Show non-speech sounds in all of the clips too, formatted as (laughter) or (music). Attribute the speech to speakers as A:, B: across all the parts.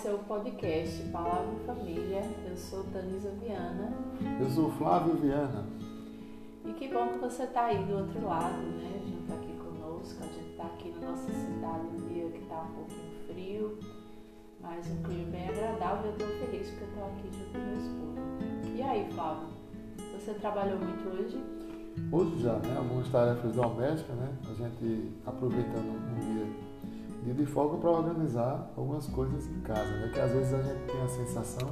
A: esse é o podcast Palavra e Família. Eu sou Tanisa Viana.
B: Eu sou Flávio Viana.
A: E que bom que você está aí do outro lado, né? Junto aqui conosco. A gente está aqui na nossa cidade um dia que está um pouquinho frio, mas um clima bem agradável. Eu estou feliz porque eu estou aqui junto com meu esposo. E aí, Flávio? Você trabalhou muito hoje?
B: Hoje já, né? Algumas tarefas domésticas, né? A gente aproveitando um dia, dia de folga para organizar algumas coisas em casa, né? Que às vezes a gente tem a sensação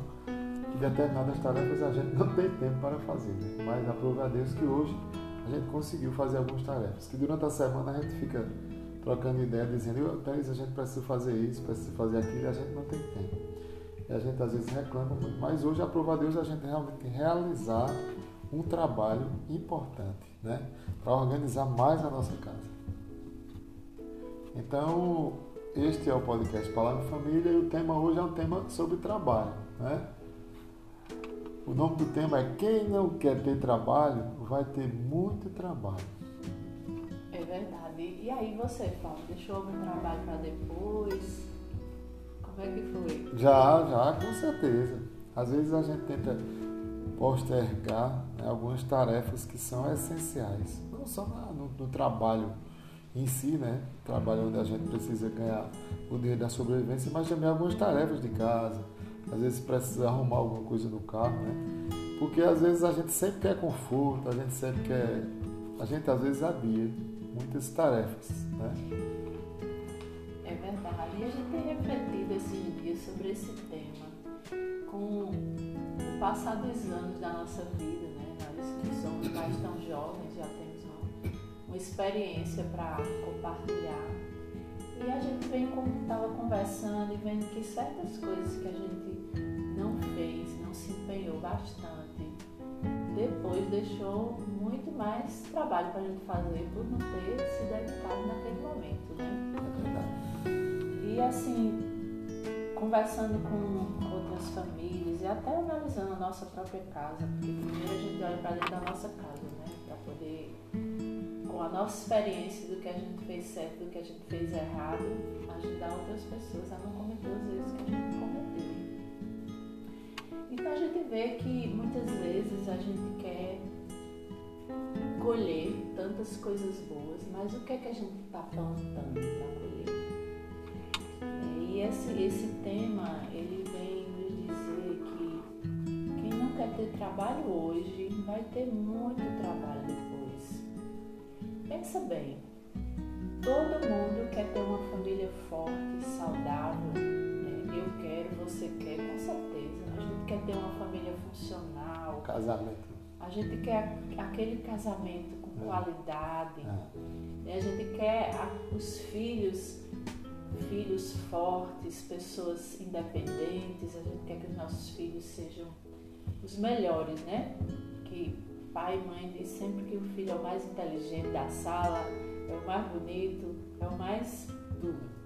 B: que determinadas tarefas a gente não tem tempo para fazer, né? Mas aprove a Deus que hoje a gente conseguiu fazer algumas tarefas. Que durante a semana a gente fica trocando ideia, dizendo, Thais, a gente precisa fazer isso, precisa fazer aquilo, e a gente não tem tempo. E a gente às vezes reclama muito. Mas hoje, aprova a Deus, a gente realmente realizar um trabalho importante, né? Para organizar mais a nossa casa. Então, este é o podcast Palavra Família e o tema hoje é um tema sobre trabalho, né? O nome do tema é Quem não quer ter trabalho vai ter muito trabalho.
A: É verdade. E aí você, Paulo, deixou algum trabalho para depois? Como é que foi?
B: Já, já, com certeza. Às vezes a gente tenta postergar né, algumas tarefas que são essenciais, não só no, no, trabalho em si, né, trabalho onde a gente precisa ganhar o dinheiro da sobrevivência, mas também algumas tarefas de casa, às vezes precisa arrumar alguma coisa no carro, né, porque às vezes a gente sempre quer conforto, a gente sempre quer, a gente às vezes adia muitas tarefas, né.
A: É verdade, e a gente tem refletido esses dias sobre esse tema com o passar dos anos da nossa vida, né? Nós que somos mais tão jovens, já temos uma experiência para compartilhar. E a gente vem, como estava conversando, e vendo que certas coisas que a gente não fez, não se empenhou bastante, depois deixou muito mais trabalho para a gente fazer por não ter se dedicado naquele momento, né?
B: É verdade.
A: E assim, conversando com outras famílias e até analisando a nossa própria casa, porque primeiro a gente olha para dentro da nossa casa, né? Para poder, a nossa experiência do que a gente fez certo, do que a gente fez errado, ajudar outras pessoas a não cometer os erros que a gente cometeu. Então a gente vê que muitas vezes a gente quer colher tantas coisas boas, mas o que é que a gente está plantando para colher? E esse, esse tema, ele vem nos dizer que quem não quer ter trabalho hoje vai ter muito trabalho depois. Pensa bem, todo mundo quer ter uma família forte, saudável. Né? Eu quero, você quer, com certeza. A gente quer ter uma família funcional.
B: Casamento.
A: A gente quer aquele casamento com qualidade. É. A gente quer os filhos filhos fortes, pessoas independentes, a gente quer que os nossos filhos sejam os melhores, né? Que pai e mãe diz sempre que o filho é o mais inteligente da sala, é o mais bonito, é o mais tudo.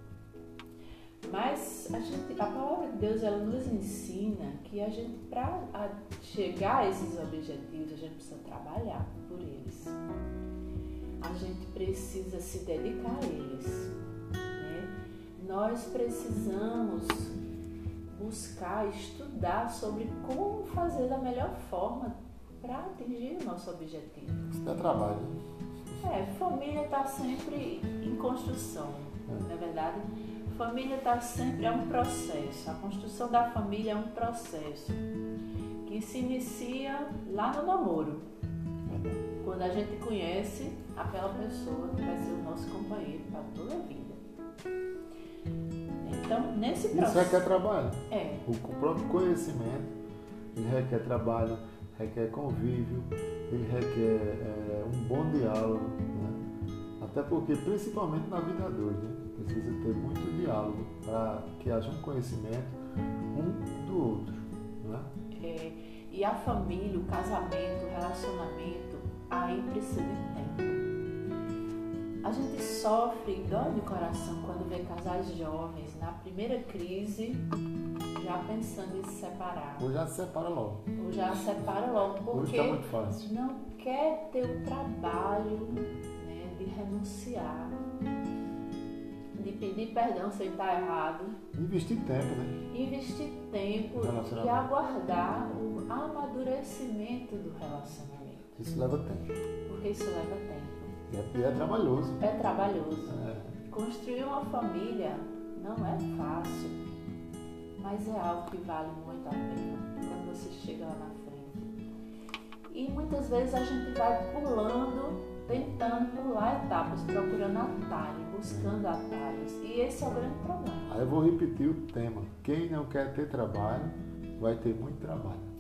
A: Mas a, gente, a palavra de Deus ela nos ensina que a gente, para chegar a esses objetivos, a gente precisa trabalhar por eles. A gente precisa se dedicar a eles nós precisamos buscar, estudar sobre como fazer da melhor forma para atingir o nosso objetivo.
B: Isso dá trabalho.
A: É, família está sempre em construção, é. não é verdade? Família está sempre, é um processo. A construção da família é um processo que se inicia lá no namoro. É. Quando a gente conhece aquela pessoa que vai ser o nosso companheiro para toda a vida. Então, nesse processo.
B: Isso requer trabalho.
A: É.
B: O próprio conhecimento requer trabalho, requer convívio, ele requer é, um bom diálogo. Né? Até porque, principalmente na vida dois, né? precisa ter muito diálogo para que haja um conhecimento um do outro. Né?
A: É, e a família, o casamento, o relacionamento, aí precisa de tempo. A gente sofre dói de coração quando vê casais jovens na primeira crise já pensando em se separar.
B: Ou já se separa logo.
A: Ou já se separa logo, porque
B: Hoje tá muito fácil.
A: não quer ter o trabalho né, de renunciar, de pedir perdão sem estar errado.
B: Investir tempo, né?
A: Investir tempo e aguardar o amadurecimento do relacionamento.
B: Isso leva tempo.
A: Porque isso leva tempo.
B: E é, é trabalhoso.
A: É trabalhoso. É. Construir uma família não é fácil, mas é algo que vale muito a pena quando você chega lá na frente. E muitas vezes a gente vai pulando tentando pular etapas, procurando atalho, buscando atalhos. E esse é o grande problema.
B: Aí eu vou repetir o tema. Quem não quer ter trabalho, vai ter muito trabalho.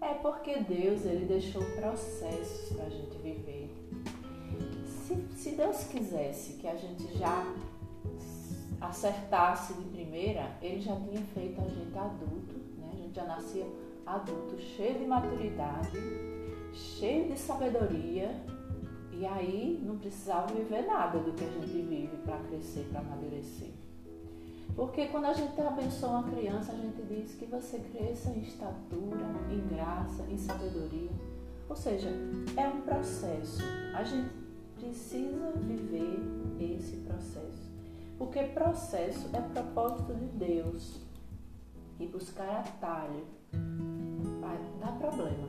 A: É porque Deus ele deixou processos para a gente viver. Se, Deus quisesse que a gente já acertasse de primeira, ele já tinha feito a gente adulto, né? a gente já nascia adulto, cheio de maturidade, cheio de sabedoria e aí não precisava viver nada do que a gente vive para crescer, para amadurecer. Porque quando a gente abençoa uma criança, a gente diz que você cresça em estatura, em graça, em sabedoria. Ou seja, é um processo. A gente precisa viver esse processo. Porque processo é propósito de Deus. E buscar atalho dar problema.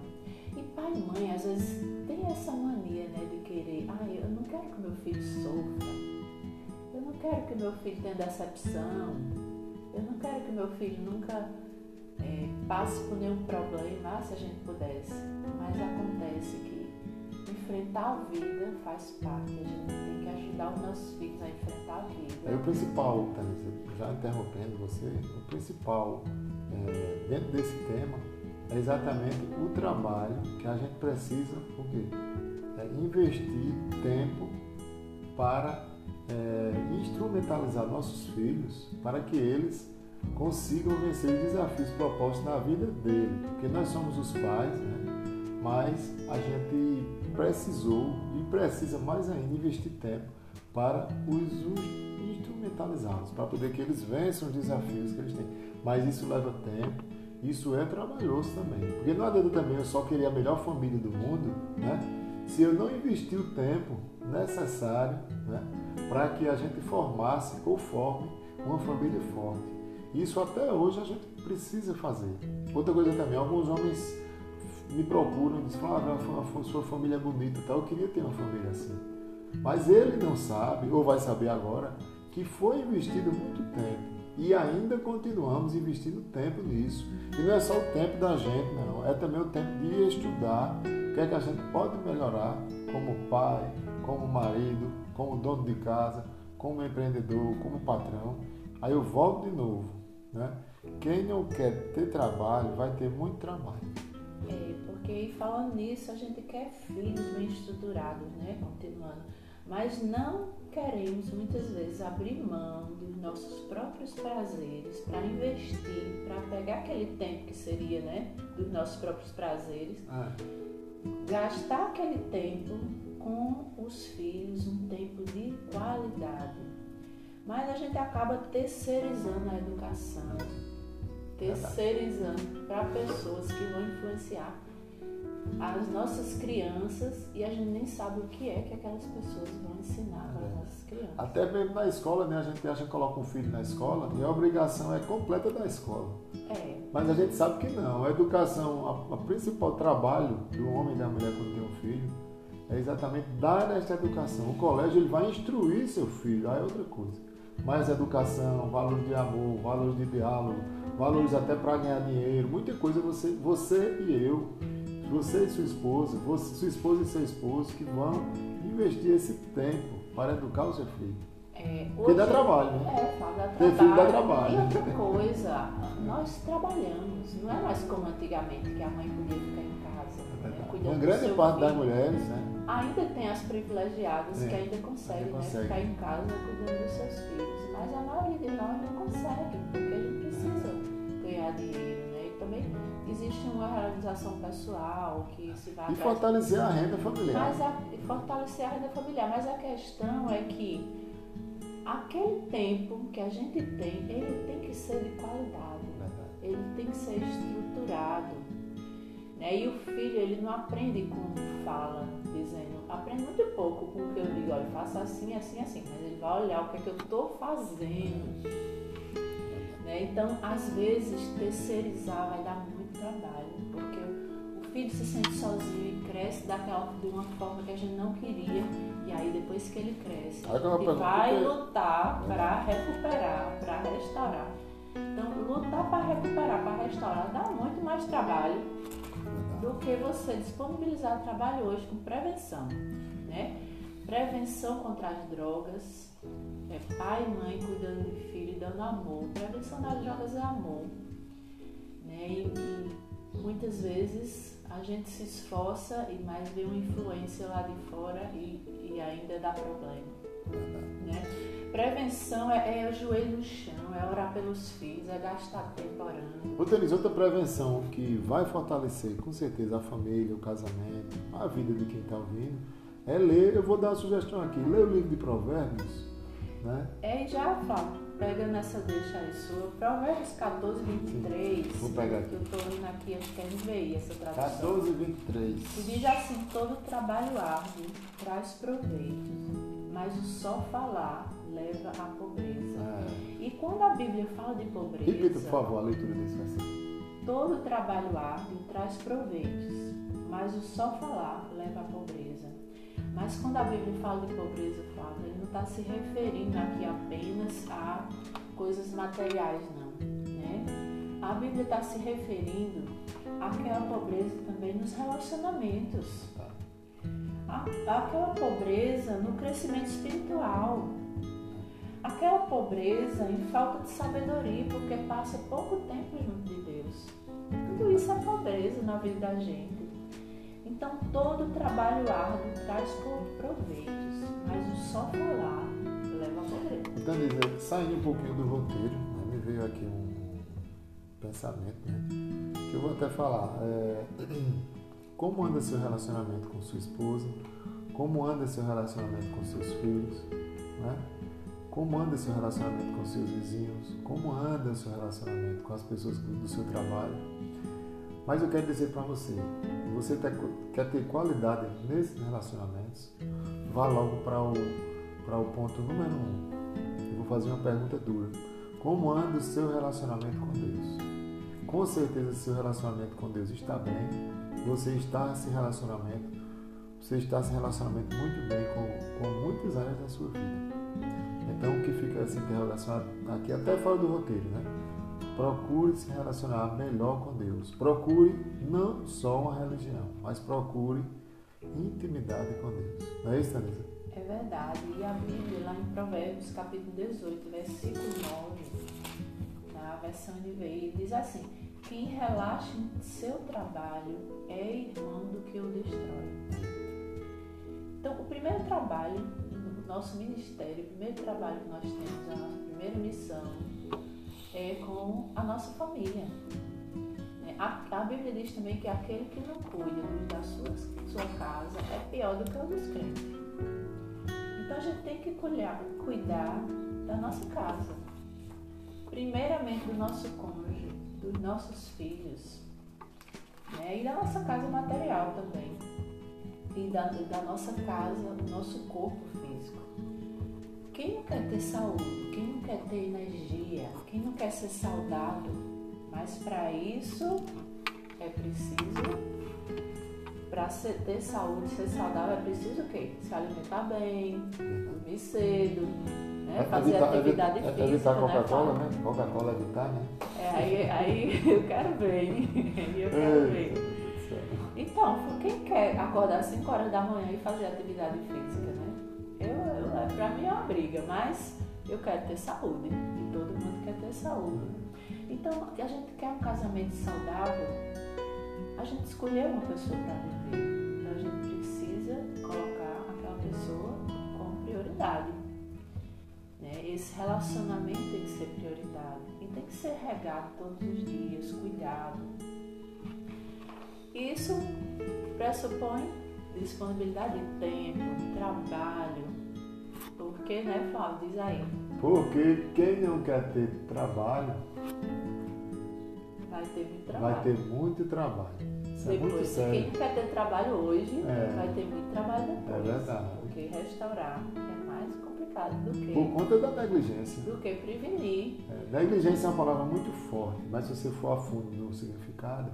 A: E pai e mãe, às vezes, tem essa mania né, de querer, ah, eu não quero que meu filho sofra, eu não quero que meu filho tenha decepção, eu não quero que meu filho nunca é, passe por nenhum problema, ah, se a gente pudesse. Mas acontece que enfrentar a vida faz parte, a gente tem que ajudar os nossos filhos a enfrentar a vida.
B: É o principal, Thalissa, já interrompendo você, o principal é, dentro desse tema é exatamente o trabalho que a gente precisa, o quê? É investir tempo para é, instrumentalizar nossos filhos para que eles consigam vencer os desafios propostos na vida dele. Porque nós somos os pais, né? mas a gente precisou e precisa mais ainda investir tempo para os instrumentalizá-los, para poder que eles vençam os desafios que eles têm. Mas isso leva tempo isso é trabalhoso também. Porque não adianta também eu só querer a melhor família do mundo, né? Se eu não investir o tempo necessário né, para que a gente formasse ou forme uma família forte. Isso até hoje a gente precisa fazer. Outra coisa também, alguns homens me procuram e dizem, ah, a sua família é bonita, tal. eu queria ter uma família assim. Mas ele não sabe, ou vai saber agora, que foi investido muito tempo e ainda continuamos investindo tempo nisso. E não é só o tempo da gente, não. É também o tempo de estudar o que é que a gente pode melhorar como pai, como marido, como dono de casa, como empreendedor, como patrão. Aí eu volto de novo. Né? Quem não quer ter trabalho vai ter muito trabalho.
A: É, porque falando nisso, a gente quer filhos bem estruturados, né? Continuando. Mas não queremos muitas vezes abrir mão dos nossos próprios prazeres para investir, para pegar aquele tempo que seria, né, dos nossos próprios prazeres, ah. gastar aquele tempo com os filhos, um tempo de qualidade. Mas a gente acaba terceirizando a educação, terceirizando para pessoas que vão influenciar as nossas crianças e a gente nem sabe o que é que aquelas pessoas vão ensinar para as nossas crianças.
B: Até mesmo na escola, né? A gente acha que coloca um filho na escola e a obrigação é completa da escola.
A: É.
B: Mas a gente sabe que não. A educação, a principal trabalho do homem e da mulher quando tem um filho é exatamente dar esta educação. O colégio ele vai instruir seu filho, aí é outra coisa. Mas educação, valores de amor, valores de diálogo, valores até para ganhar dinheiro, muita coisa você, você e eu você e sua esposa, você, sua esposa e seu esposo que vão investir esse tempo para educar o seu filho.
A: É,
B: Porque dá trabalho,
A: né? É, dá trabalho.
B: Ter filho dá trabalho.
A: E outra coisa, nós trabalhamos, não é mais como antigamente que a mãe podia ficar em casa. É
B: né, Uma grande parte filho. das mulheres, né?
A: Ainda tem as privilegiadas é, que ainda conseguem, consegue. né, ficar em casa cuidando dos seus filhos. Mas a maioria de nós não consegue, porque a gente precisa ganhar dinheiro, né? E também existe uma realização pessoal que se vai.
B: E fortalecer a renda familiar.
A: Mas a, fortalecer a renda familiar. Mas a questão é que aquele tempo que a gente tem, ele tem que ser de qualidade. Ele tem que ser estruturado. Né? E o filho, ele não aprende com fala, dizendo, aprende muito pouco com o que eu digo, olha, faça assim, assim, assim, mas ele vai olhar o que é que eu estou fazendo. Né? Então, às vezes, terceirizar vai dar muito trabalho, porque o filho se sente sozinho e cresce daquela, de uma forma que a gente não queria, e aí depois que ele cresce, gente vai lutar para recuperar, para restaurar. Então, lutar para recuperar, para restaurar, dá muito mais trabalho do que você disponibilizar trabalho hoje com prevenção, né? Prevenção contra as drogas, é pai e mãe cuidando de filho dando amor. Prevenção das drogas é amor, né? E, e muitas vezes a gente se esforça e mais vê uma influência lá de fora e, e ainda dá problema, né? Prevenção é, é o joelho no chão, é orar pelos filhos, é gastar tempo orando.
B: Denise, outra prevenção que vai fortalecer com certeza a família, o casamento, a vida de quem está ouvindo, é ler, eu vou dar uma sugestão aqui, ler o livro de Provérbios. Né?
A: É, e já falo, pega nessa deixa aí sua, Provérbios 14, 23. Sim,
B: vou pegar aqui.
A: Eu estou lendo aqui, acho que é NVI essa tradução.
B: 14, 23.
A: E diz assim: todo trabalho árduo traz proveito, mas o só falar leva à pobreza. É. E quando a Bíblia fala de pobreza.
B: Repita, por favor, a leitura desse versículo.
A: Todo trabalho árduo traz proveitos, mas o só falar leva à pobreza. Mas quando a Bíblia fala de pobreza, Flávio, ele não está se referindo aqui apenas a coisas materiais, não. Né? A Bíblia está se referindo àquela pobreza também nos relacionamentos. Aquela pobreza no crescimento espiritual aquela pobreza em falta de sabedoria, porque passa pouco tempo junto de Deus. Tudo isso é pobreza na vida da gente. Então, todo trabalho árduo traz proveitos, mas o só falar leva a pobreza.
B: Então, Lisa, saindo um pouquinho do roteiro, né, me veio aqui um pensamento, né, que eu vou até falar. É, (clears throat) como anda seu relacionamento com sua esposa? Como anda seu relacionamento com seus filhos? Né? Como anda seu relacionamento com seus vizinhos? Como anda seu relacionamento com as pessoas do seu trabalho? Mas eu quero dizer para você, você quer ter qualidade nesses relacionamentos, vá logo para o, o ponto número um. Eu vou fazer uma pergunta dura. Como anda o seu relacionamento com Deus? Com certeza, seu relacionamento com Deus está bem. Você está se relacionamento, você está se relacionamento muito bem com, com muitas áreas da sua vida. Então, o que fica essa interrogação aqui, até fora do roteiro, né? Procure se relacionar melhor com Deus. Procure não só uma religião, mas procure intimidade com Deus. Não é isso, Tanisa?
A: É verdade. E a Bíblia, lá em Provérbios, capítulo 18, versículo 9, na versão NVI, diz assim: Quem relaxa em seu trabalho é irmão do que o destrói. Então, o primeiro trabalho nosso ministério, o primeiro trabalho que nós temos, a nossa primeira missão é com a nossa família. A, a Bíblia diz também que aquele que não cuida da sua, sua casa é pior do que o dos crentes. Então a gente tem que cuidar, cuidar da nossa casa. Primeiramente do nosso cônjuge, dos nossos filhos né? e da nossa casa material também. E da, da nossa casa, o nosso corpo quem não quer ter saúde? Quem não quer ter energia? Quem não quer ser saudável? Mas para isso é preciso, para ter saúde, ser saudável, é preciso o quê? Se alimentar bem, dormir cedo, né? fazer evitar, atividade
B: evitar,
A: física.
B: Evitar Coca-Cola, né? Coca-Cola evitar, né?
A: É, aí, aí (laughs) eu quero ver, (laughs) eu quero ver. Então, quem quer acordar às 5 horas da manhã e fazer atividade física, né? Eu, eu, é, pra mim é uma briga, mas eu quero ter saúde. E todo mundo quer ter saúde. Então, a gente quer um casamento saudável, a gente escolheu uma pessoa para viver. Então a gente precisa colocar aquela pessoa como prioridade. Né? Esse relacionamento tem que ser prioridade. E tem que ser regado todos os dias, cuidado. Isso pressupõe disponibilidade de tempo, trabalho. Porque, né, Flávio? Diz aí.
B: Porque quem não quer ter trabalho
A: vai ter muito trabalho.
B: Vai ter muito trabalho. Isso é muito
A: Depois,
B: sério.
A: quem não quer ter trabalho hoje,
B: É.
A: vai ter muito trabalho depois.
B: É verdade.
A: Porque restaurar é complicado do que,
B: Por conta da negligência.
A: do que prevenir.
B: É, negligência é uma palavra muito forte, mas se você for a fundo no significado,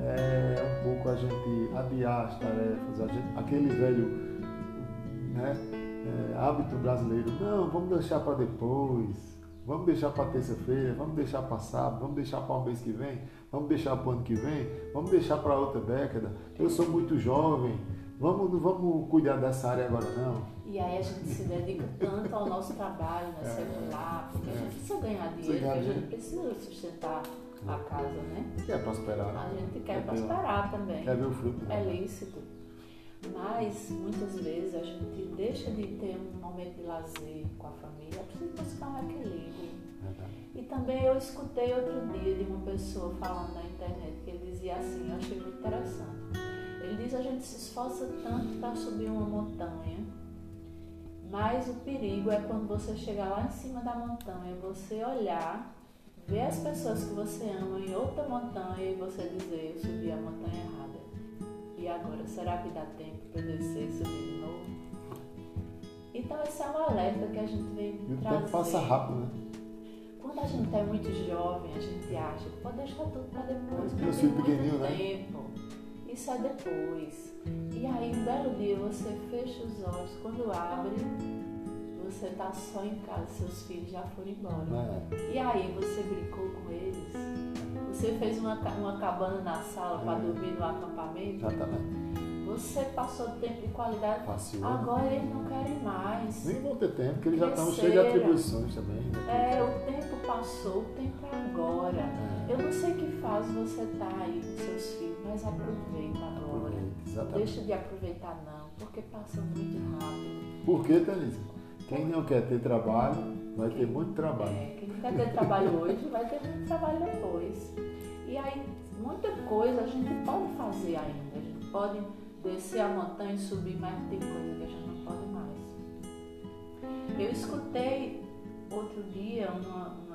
B: é um pouco a gente adiar as tarefas, a gente- aquele velho né, é, hábito brasileiro, não, vamos deixar para depois, vamos deixar para terça-feira, vamos deixar para sábado, vamos deixar para o mês que vem, vamos deixar para o ano que vem, vamos deixar para outra década, eu sou muito jovem, vamos, não vamos cuidar dessa área agora não.
A: E aí a gente se dedica tanto ao nosso trabalho, né, secular, porque a gente precisa ganhar dinheiro, a gente precisa sustentar a casa, né?
B: Quer prosperar,
A: A gente quer
B: ver-
A: prosperar também.
B: Quer ver o fruto.
A: É
B: né?
A: lícito. Mas muitas vezes a gente deixa de ter um momento de lazer com a família, precisa buscar um equilíbrio.
B: Verdade.
A: E também eu escutei outro dia de uma pessoa falando na internet que ele dizia assim, eu achei muito interessante. Diz a gente se esforça tanto para subir uma montanha, mas o perigo é quando você chegar lá em cima da montanha, você olhar, ver as pessoas que você ama em outra montanha e você dizer, eu subi a montanha errada. E agora, será que dá tempo para eu descer e subir de novo? Então esse é um alerta que a gente vem
B: E o
A: trazer.
B: tempo passa rápido, né?
A: Quando a gente é muito jovem, a gente acha que pode deixar tudo para depois.
B: Eu
A: porque
B: sou né?
A: tempo. Isso é depois. E aí, um belo dia, você fecha os olhos, quando abre, você tá só em casa, seus filhos já foram embora.
B: É.
A: E aí, você brincou com eles? Você fez uma, uma cabana na sala para
B: É.
A: dormir no acampamento?
B: Exatamente.
A: Você passou tempo de qualidade.
B: Passeou.
A: Agora eles não querem mais.
B: Nem vão ter tempo, porque eles já estão cheios de atribuições também. né?
A: É, o tempo passou, o tempo é agora.
B: É.
A: Eu não sei que fase você tá aí com seus filhos, mas aproveita agora.
B: Exatamente.
A: Deixa de aproveitar não, porque passa muito rápido.
B: Por quê, Thalisa? Quem não quer ter trabalho, vai ter muito trabalho.
A: É, quem não quer ter trabalho hoje vai ter muito trabalho depois. E aí, muita coisa a gente pode fazer ainda. A gente pode descer a montanha e subir, mas tem coisa que a gente não pode mais. Eu escutei outro dia uma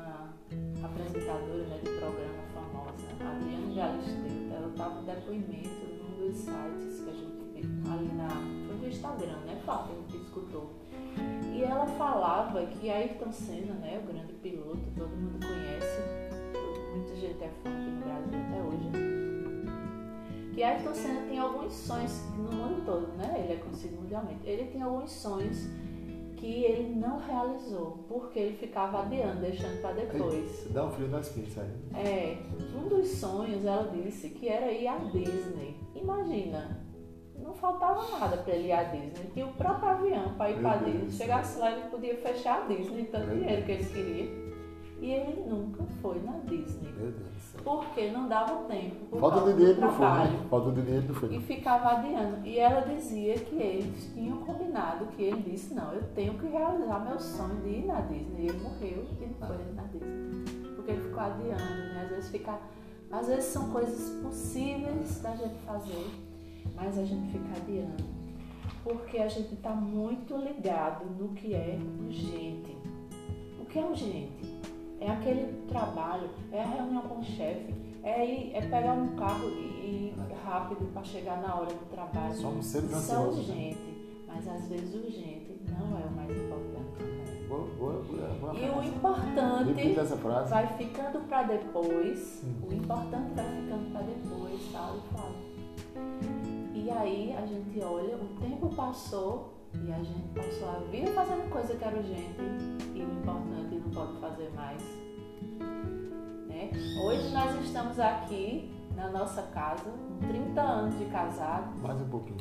A: apresentadora né, de programa famosa, Adriana Galisteu, ela estava em depoimento num dos sites que a gente viu ali na. Foi no Instagram, né, Fábio, que escutou. E ela falava que Ayrton Senna, né, o grande piloto, todo mundo conhece, muita gente é fã aqui no Brasil até hoje. Que Ayrton Senna tem alguns sonhos no mundo todo, né? Ele é conhecido mundialmente. Ele tem alguns sonhos que ele não realizou, porque ele ficava adiando, deixando para depois.
B: Dá um frio nas pinças aí.
A: É, um dos sonhos ela disse que era ir à Disney. Imagina, não faltava nada para ele ir à Disney. Tinha o próprio avião para ir para Disney. Chegasse lá ele podia fechar a Disney, tanto dinheiro que eles queriam. E ele nunca foi na Disney.
B: Meu Deus do céu.
A: Porque não dava tempo. por
B: Falta de dinheiro não foi, né? Falta de dinheiro não foi.
A: E ficava adiando. E ela dizia que eles tinham combinado, que ele disse, não, eu tenho que realizar meu sonho de ir na Disney. E ele morreu e não foi na Disney. Porque ele ficou adiando, né? Às vezes fica. Às vezes são coisas possíveis da gente fazer, mas a gente fica adiando. Porque a gente está muito ligado no que é urgente. O que é urgente? Aquele trabalho, é a reunião com o chefe, é, ir, é pegar um carro e ir rápido para chegar na hora do trabalho.
B: Somos seres ansiosos. né?
A: urgente, mas às vezes urgente não é o mais importante.
B: Boa, boa, boa, boa
A: E o importante vai ficando para depois,
B: Hum.
A: o importante vai ficando para depois, sabe, Flávio? E aí a gente olha, o tempo passou e a gente passou a vida fazendo coisa que era urgente e o importante não pode fazer mais. Né? Hoje nós estamos aqui na nossa casa, com 30 anos de casado
B: Mais um pouquinho.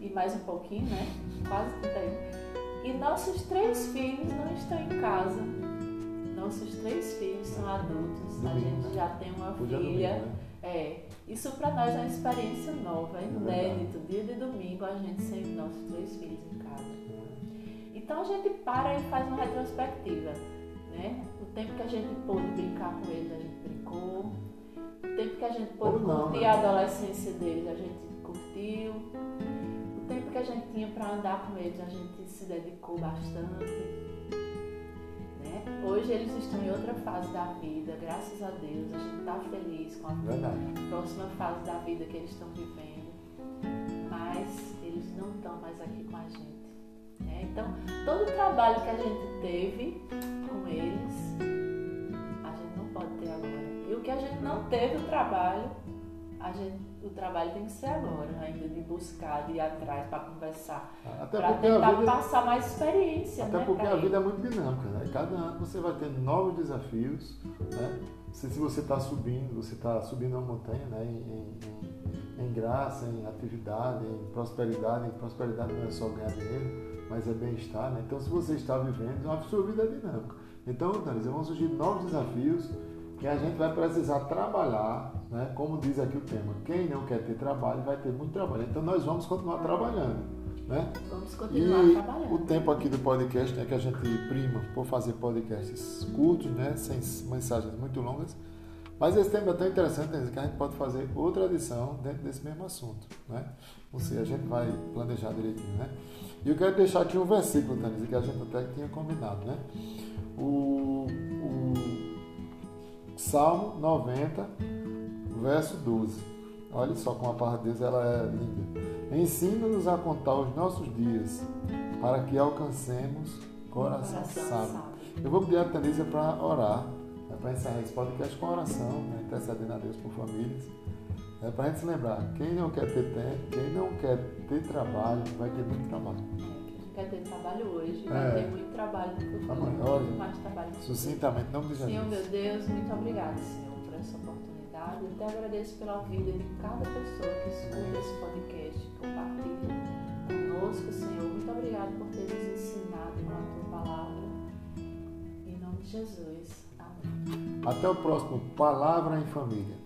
A: e mais um pouquinho, né? Quase 31. E nossos três filhos não estão em casa. Nossos três filhos são adultos. A gente já tem uma
B: é
A: filha.
B: né?
A: É. Isso para nós é uma experiência nova, é inédito. Dia de domingo a gente sem nossos três filhos em casa. Então a gente para e faz uma retrospectiva, né? O tempo que a gente pôde brincar com eles, a gente brincou. O tempo que a gente pôde
B: não,
A: curtir
B: né?
A: a adolescência deles, a gente curtiu. O tempo que a gente tinha para andar com eles, a gente se dedicou bastante. Né? Né? Hoje eles estão em outra fase da vida, graças a Deus, a gente está feliz com a
B: Verdade.
A: próxima fase da vida que eles estão vivendo, mas eles não estão mais aqui com a gente. Né? Então, todo o trabalho que a gente teve com eles, a gente não pode ter agora. E o que a gente não teve o trabalho, a gente, o trabalho tem que ser agora, ainda de buscar, de ir atrás para conversar, para tentar vida, passar mais experiência.
B: Até
A: né,
B: porque a vida é muito dinâmica, né? Cada ano você vai ter novos desafios, né? Se, se você está subindo, você está subindo uma montanha, né? Em, em, em, graça, em atividade, em prosperidade. Em prosperidade não é só ganhar dinheiro, mas é bem-estar, né? Então, se você está vivendo, a sua vida é dinâmica. Então, Tânia, vão surgir novos desafios que a gente vai precisar trabalhar, né? como diz aqui o tema, quem não quer ter trabalho vai ter muito trabalho. Então nós vamos continuar trabalhando. Né?
A: Vamos continuar e trabalhando.
B: O tempo aqui do podcast, né, que a gente prima por fazer podcasts curtos, né, sem mensagens muito longas. Mas esse tema é tão interessante que a gente pode fazer outra edição dentro desse mesmo assunto. Né? Ou seja, a gente vai planejar direitinho. Né? E eu quero deixar aqui um versículo, Tanise, que a gente até tinha combinado. Né? O, o Salmo 90, verso 12. Olha só como a palavra de Deus ela é linda. Ensina-nos a contar os nossos dias, para que alcancemos coração, coração sábio. Eu vou pedir a Tanísia para orar, né, para encerrar esse podcast com oração, né, intercedendo a Deus por famílias. É para a gente se lembrar, quem não quer ter tempo, quem não quer ter trabalho, vai ter muito trabalho.
A: É, quem quer ter trabalho hoje, é. vai ter muito trabalho no futuro.
B: Amanhã, muito mais trabalho. Sucintamente, não me
A: Senhor, meu Deus, muito obrigada, Senhor, por essa oportunidade. Eu te agradeço pela vida de cada pessoa que escuta esse podcast, compartilha conosco, Senhor. Muito obrigado por ter nos ensinado com a tua palavra. Em nome de Jesus.
B: Até o próximo Palavra em Família.